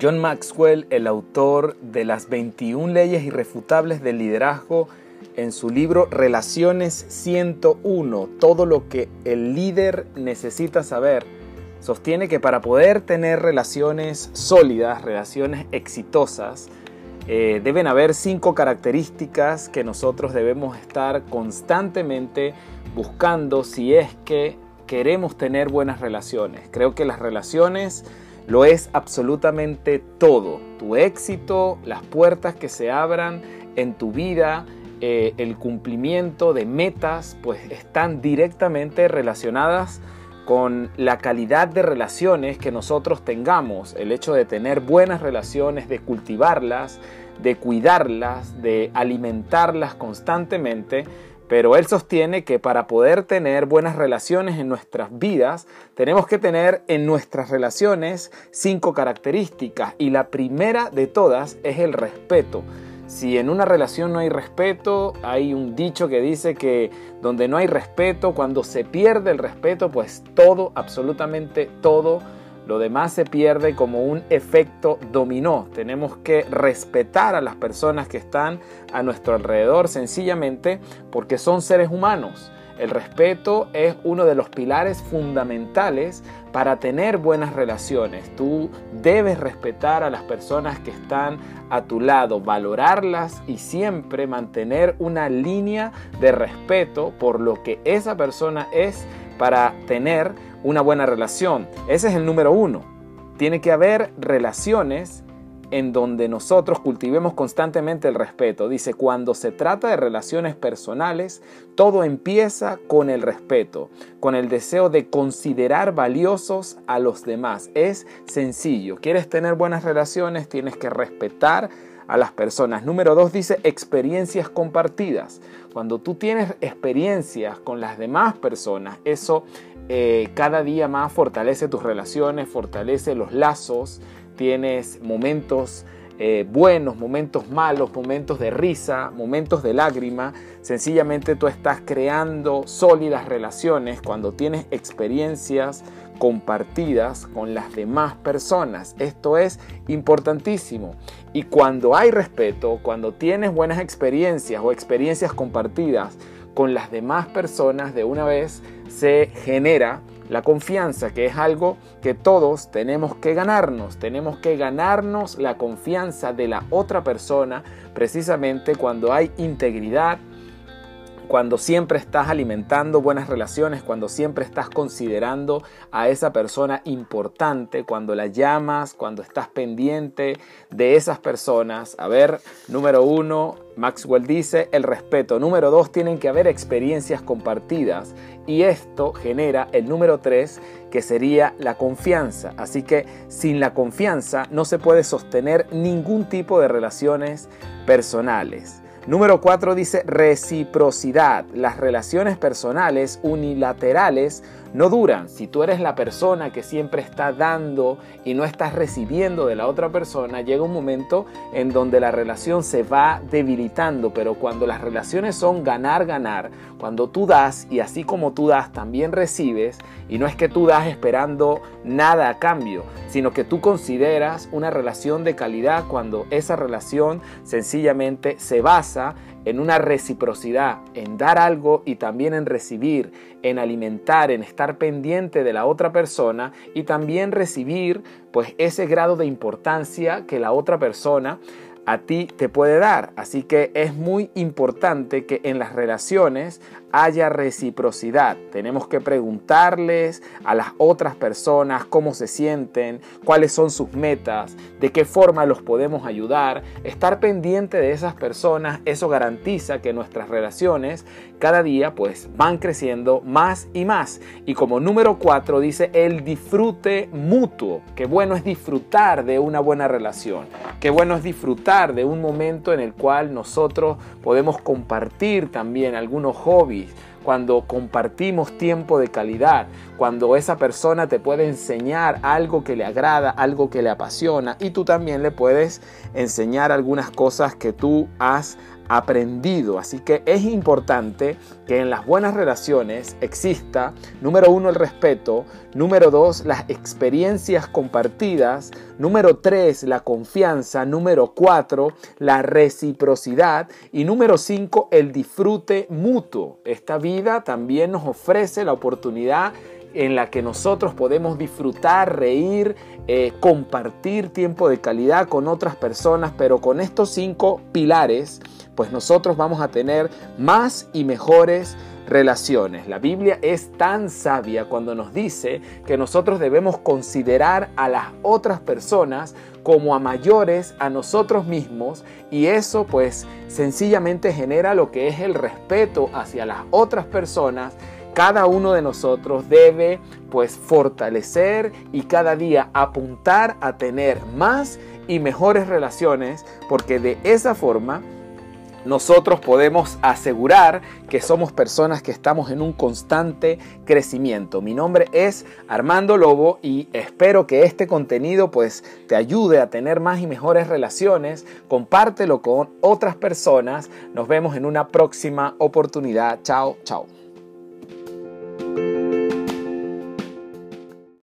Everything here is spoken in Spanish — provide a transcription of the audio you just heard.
John Maxwell, el autor de las 21 leyes irrefutables del liderazgo, en su libro Relaciones 101, todo lo que el líder necesita saber, sostiene que para poder tener relaciones sólidas, relaciones exitosas, eh, deben haber cinco características que nosotros debemos estar constantemente buscando si es que queremos tener buenas relaciones. Creo que las relaciones lo es absolutamente todo. Tu éxito, las puertas que se abran en tu vida, eh, el cumplimiento de metas, pues están directamente relacionadas con la calidad de relaciones que nosotros tengamos, el hecho de tener buenas relaciones, de cultivarlas, de cuidarlas, de alimentarlas constantemente, pero él sostiene que para poder tener buenas relaciones en nuestras vidas, tenemos que tener en nuestras relaciones cinco características y la primera de todas es el respeto. Si en una relación no hay respeto, hay un dicho que dice que donde no hay respeto, cuando se pierde el respeto, pues todo, absolutamente todo, lo demás se pierde como un efecto dominó. Tenemos que respetar a las personas que están a nuestro alrededor sencillamente porque son seres humanos. El respeto es uno de los pilares fundamentales para tener buenas relaciones. Tú debes respetar a las personas que están a tu lado, valorarlas y siempre mantener una línea de respeto por lo que esa persona es para tener una buena relación. Ese es el número uno. Tiene que haber relaciones en donde nosotros cultivemos constantemente el respeto. Dice, cuando se trata de relaciones personales, todo empieza con el respeto, con el deseo de considerar valiosos a los demás. Es sencillo. ¿Quieres tener buenas relaciones? Tienes que respetar a las personas. Número dos dice experiencias compartidas. Cuando tú tienes experiencias con las demás personas, eso eh, cada día más fortalece tus relaciones, fortalece los lazos, tienes momentos eh, buenos, momentos malos, momentos de risa, momentos de lágrima. Sencillamente tú estás creando sólidas relaciones cuando tienes experiencias compartidas con las demás personas. Esto es importantísimo. Y cuando hay respeto, cuando tienes buenas experiencias o experiencias compartidas con las demás personas, de una vez se genera la confianza, que es algo que todos tenemos que ganarnos. Tenemos que ganarnos la confianza de la otra persona precisamente cuando hay integridad, cuando siempre estás alimentando buenas relaciones, cuando siempre estás considerando a esa persona importante, cuando la llamas, cuando estás pendiente de esas personas. A ver, número uno, Maxwell dice el respeto. Número dos, tienen que haber experiencias compartidas. Y esto genera el número tres, que sería la confianza. Así que sin la confianza no se puede sostener ningún tipo de relaciones personales. Número 4 dice reciprocidad. Las relaciones personales unilaterales no duran. Si tú eres la persona que siempre está dando y no estás recibiendo de la otra persona, llega un momento en donde la relación se va debilitando. Pero cuando las relaciones son ganar, ganar, cuando tú das y así como tú das, también recibes, y no es que tú das esperando nada a cambio, sino que tú consideras una relación de calidad cuando esa relación sencillamente se basa en una reciprocidad, en dar algo y también en recibir, en alimentar, en estar pendiente de la otra persona y también recibir pues ese grado de importancia que la otra persona a ti te puede dar. Así que es muy importante que en las relaciones haya reciprocidad. Tenemos que preguntarles a las otras personas cómo se sienten, cuáles son sus metas, de qué forma los podemos ayudar. Estar pendiente de esas personas, eso garantiza que nuestras relaciones cada día pues van creciendo más y más. Y como número cuatro dice el disfrute mutuo. Qué bueno es disfrutar de una buena relación. Qué bueno es disfrutar de un momento en el cual nosotros podemos compartir también algunos hobbies. Cuando compartimos tiempo de calidad, cuando esa persona te puede enseñar algo que le agrada, algo que le apasiona y tú también le puedes enseñar algunas cosas que tú has aprendido. Así que es importante que en las buenas relaciones exista, número uno, el respeto, número dos, las experiencias compartidas, número tres, la confianza, número cuatro, la reciprocidad y número cinco, el disfrute mutuo. Esta vida también nos ofrece la oportunidad en la que nosotros podemos disfrutar, reír, eh, compartir tiempo de calidad con otras personas, pero con estos cinco pilares, pues nosotros vamos a tener más y mejores relaciones. La Biblia es tan sabia cuando nos dice que nosotros debemos considerar a las otras personas como a mayores a nosotros mismos y eso pues sencillamente genera lo que es el respeto hacia las otras personas cada uno de nosotros debe pues fortalecer y cada día apuntar a tener más y mejores relaciones porque de esa forma nosotros podemos asegurar que somos personas que estamos en un constante crecimiento. Mi nombre es Armando Lobo y espero que este contenido pues te ayude a tener más y mejores relaciones. Compártelo con otras personas. Nos vemos en una próxima oportunidad. Chao, chao.